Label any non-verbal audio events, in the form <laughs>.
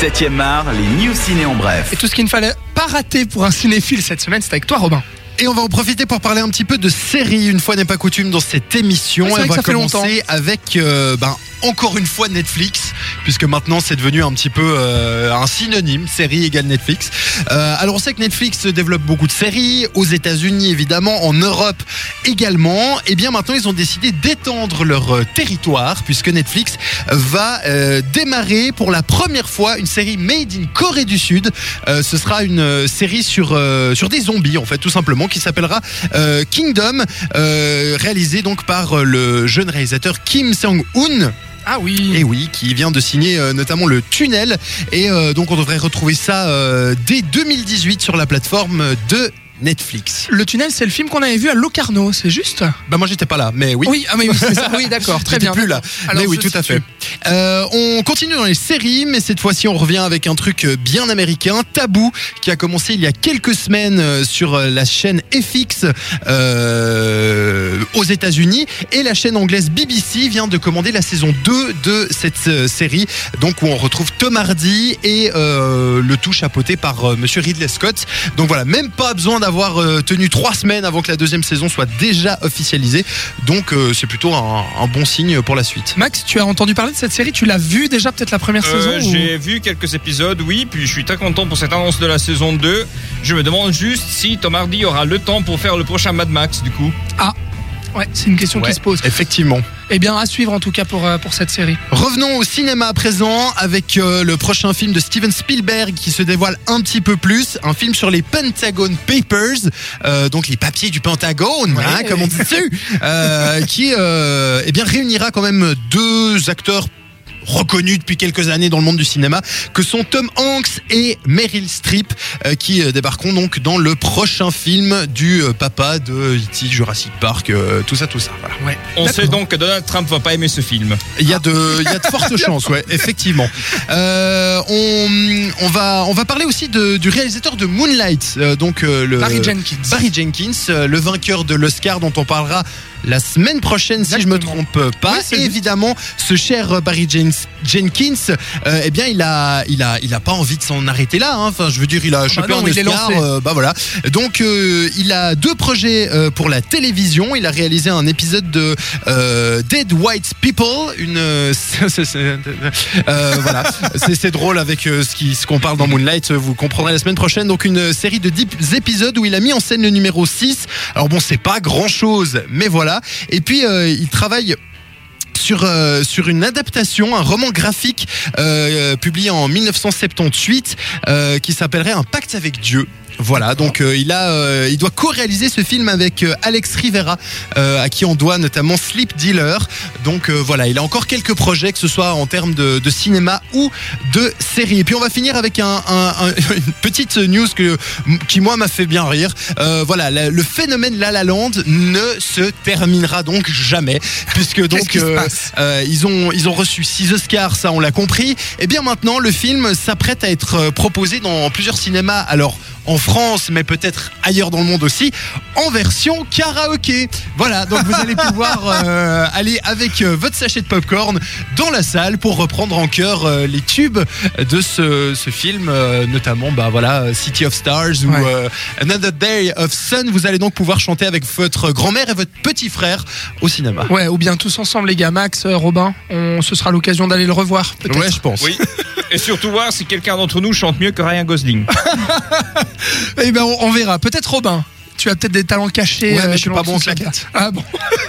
7ème art, les news ciné en bref. Et tout ce qu'il ne fallait pas rater pour un cinéphile cette semaine, c'est avec toi, Robin. Et on va en profiter pour parler un petit peu de séries, une fois n'est pas coutume dans cette émission. Ouais, on que va commencer longtemps. avec, euh, ben, encore une fois Netflix, puisque maintenant c'est devenu un petit peu euh, un synonyme, série égale Netflix. Euh, alors on sait que Netflix développe beaucoup de séries, aux États-Unis évidemment, en Europe également. Et bien maintenant ils ont décidé d'étendre leur euh, territoire, puisque Netflix va démarrer pour la première fois une série made in Corée du Sud. Ce sera une série sur, sur des zombies en fait, tout simplement, qui s'appellera Kingdom, réalisée donc par le jeune réalisateur Kim Seong-hoon. Ah oui. Et oui, qui vient de signer euh, notamment le tunnel. Et euh, donc on devrait retrouver ça euh, dès 2018 sur la plateforme de Netflix. Le tunnel, c'est le film qu'on avait vu à Locarno, c'est juste? Bah moi j'étais pas là, mais oui. Oui, ah mais oui, c'est ça. Oui, d'accord, <laughs> très bien. plus là. Alors, mais oui, tout à fait. Euh, on continue dans les séries, mais cette fois-ci, on revient avec un truc euh, bien américain, Tabou, qui a commencé il y a quelques semaines euh, sur la chaîne FX euh, aux États-Unis, et la chaîne anglaise BBC vient de commander la saison 2 de cette série, donc où on retrouve Tom Hardy et euh, le tout chapeauté par Monsieur Ridley Scott. Donc voilà, même pas besoin d'avoir euh, tenu trois semaines avant que la deuxième saison soit déjà officialisée. Donc euh, c'est plutôt un, un bon signe pour la suite. Max, tu as entendu parler de cette série? Tu l'as vue déjà peut-être la première Euh, saison ou- J'ai vu quelques épisodes, oui, puis je suis très content pour cette annonce de la saison 2. Je me demande juste si Tom Hardy aura le temps pour faire le prochain Mad Max, du coup. Ouais, c'est une question Ouais. qui se pose. Effectivement. Eh bien, à suivre en tout cas pour, euh, pour cette série. Revenons au cinéma à présent avec euh, le prochain film de Steven Spielberg qui se dévoile un petit peu plus, un film sur les Pentagon Papers, euh, donc les papiers du Pentagone, Ouais. hein, comme on dit dessus, euh, qui eh bien réunira quand même deux acteurs reconnus depuis quelques années dans le monde du cinéma, que sont Tom Hanks et Meryl Streep, euh, qui euh, débarqueront donc dans le prochain film du euh, papa de E.T., Jurassic Park, euh, tout ça, tout ça. Voilà. Ouais. On sait donc que Donald Trump va pas aimer ce film. Il y a de, il y a de <laughs> fortes chances, ouais, effectivement. Euh, on, on va, on va parler aussi de, du réalisateur de Moonlight, euh, donc euh, le Barry Jenkins. Barry Jenkins, euh, le vainqueur de l'Oscar dont on parlera la semaine prochaine si je me Exactement. trompe pas. Oui, et évidemment, ce cher Barry Jen- Jenkins, euh, eh bien, il a, il a, il a pas envie de s'en arrêter là. hein. Enfin, je veux dire, il a chopé Ah non, un Oscar. euh, bah voilà. Donc, euh, il a deux projets euh, pour la télévision. Il a réalisé un épisode de euh, Dead White People, une, euh, <laughs> c'est- c'est- euh, voilà, c'est c'est drôle avec euh, ce qui- ce qu'on parle dans Moonlight. Vous comprendrez la semaine prochaine. Donc, une série de 10 épisodes où il a mis en scène le numéro 6. Alors bon, c'est pas grand chose, mais voilà. Et puis, euh, il travaille sur, euh, sur une adaptation, un roman graphique euh, publié en 1978 euh, qui s'appellerait Un pacte avec Dieu. Voilà, donc euh, il a, euh, il doit co-réaliser ce film avec euh, Alex Rivera, euh, à qui on doit notamment Sleep Dealer. Donc euh, voilà, il a encore quelques projets, que ce soit en termes de, de cinéma ou de série. Et puis on va finir avec un, un- un- <laughs> une petite news que, qui moi m'a fait bien rire. Euh, voilà, la- le phénomène La La Land ne se terminera donc jamais, puisque donc ils ont ils ont reçu six Oscars, ça on l'a compris. Et bien maintenant, le film s'apprête à être proposé dans plusieurs cinémas. Alors en France, mais peut-être ailleurs dans le monde aussi, en version karaoké. Voilà, donc vous allez pouvoir <laughs> euh, aller avec euh, votre sachet de popcorn dans la salle pour reprendre en chœur euh, les tubes de ce, ce film, euh, notamment bah voilà City of Stars ou Ouais. euh, Another Day of Sun. Vous allez donc pouvoir chanter avec votre grand-mère et votre petit frère au cinéma. Ouais, ou bien tous ensemble, les gars. Max, Robin, on, ce sera l'occasion d'aller le revoir, peut-être. Ouais, je pense. Oui. <laughs> Et surtout voir si quelqu'un d'entre nous chante mieux que Ryan Gosling. <laughs> Eh ben, on, on verra. Peut-être Robin. Tu as peut-être des talents cachés. Ouais, mais euh, je suis que pas bon en. Ah bon <laughs>